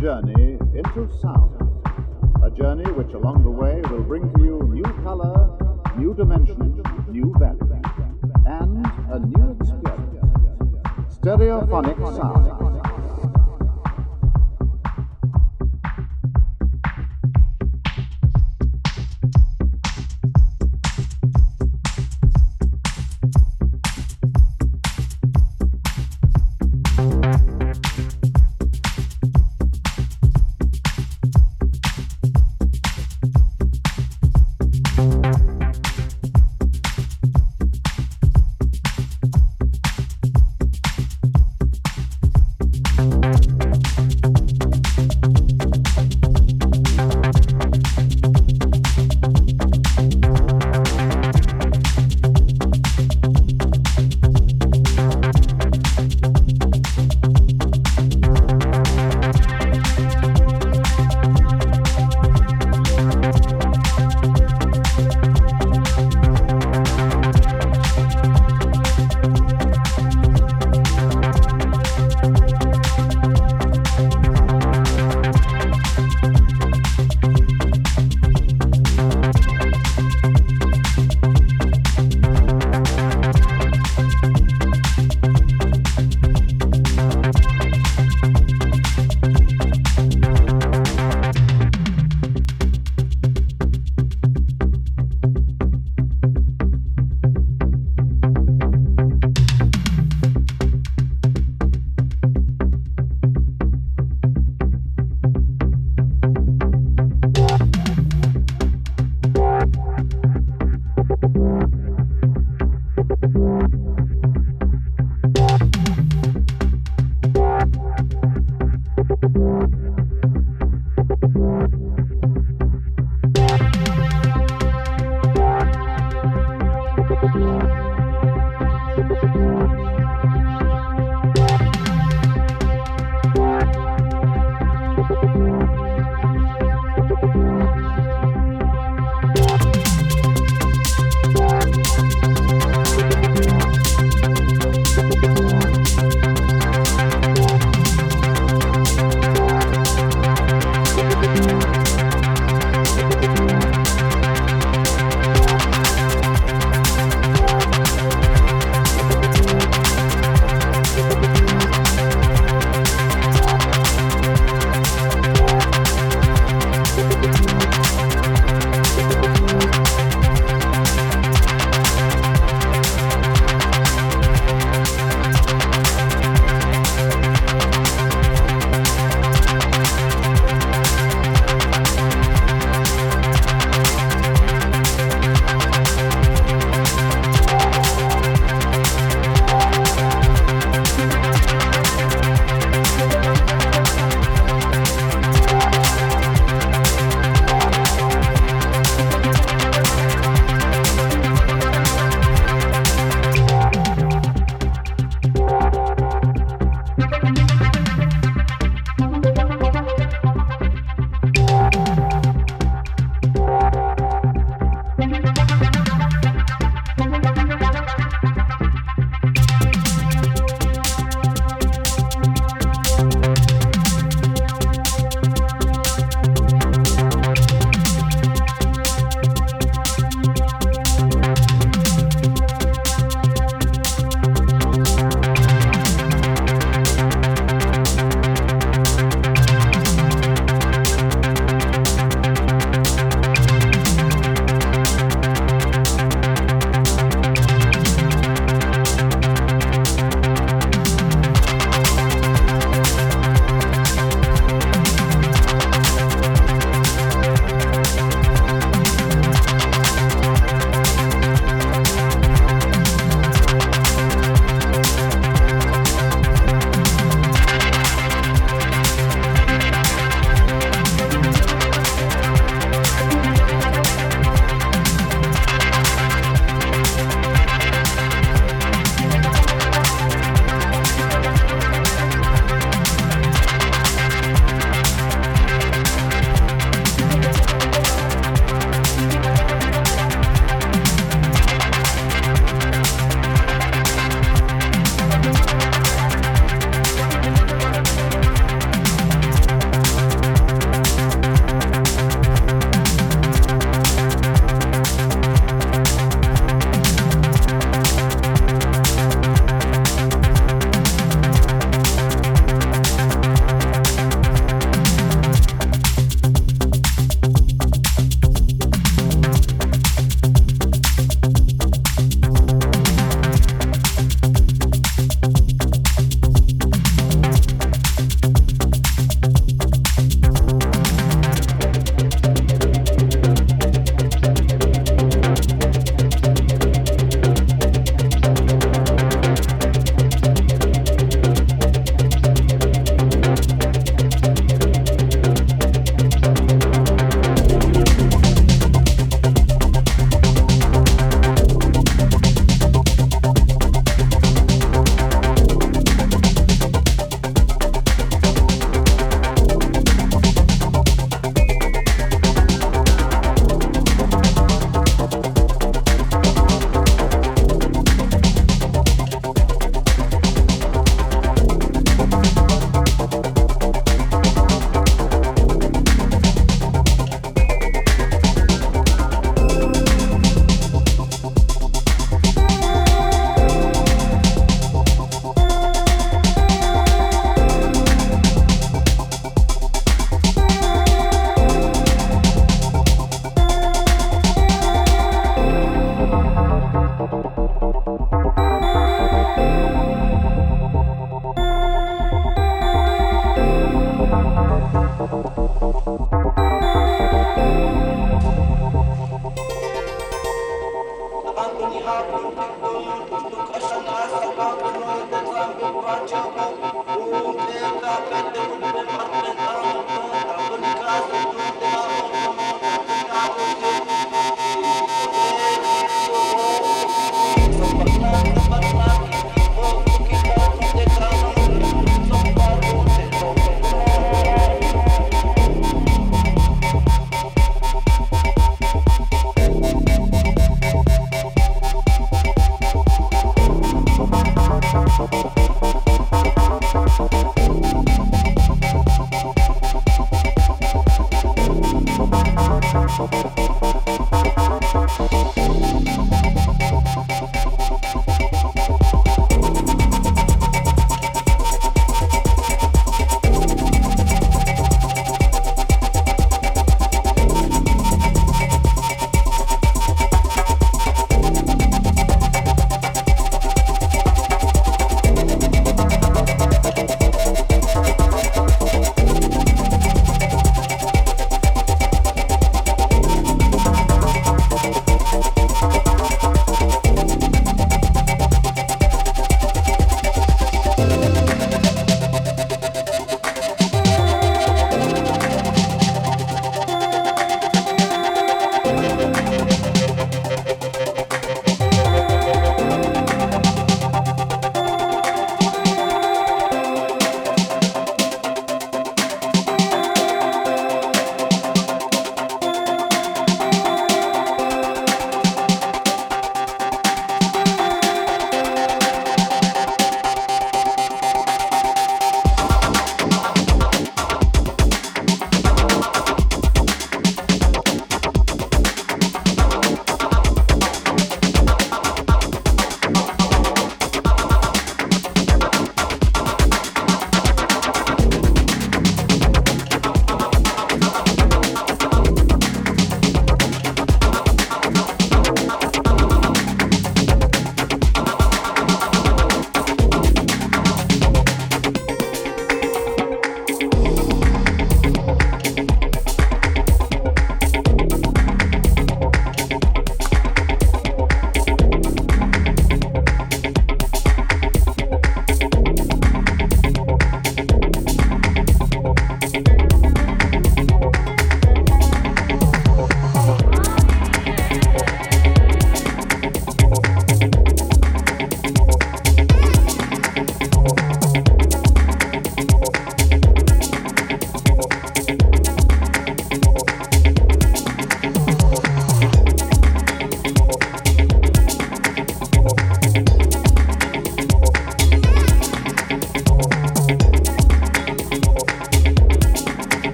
journey into sound. A journey which along the way will bring to you new color, new dimension, new value, and a new experience. Stereophonic sound.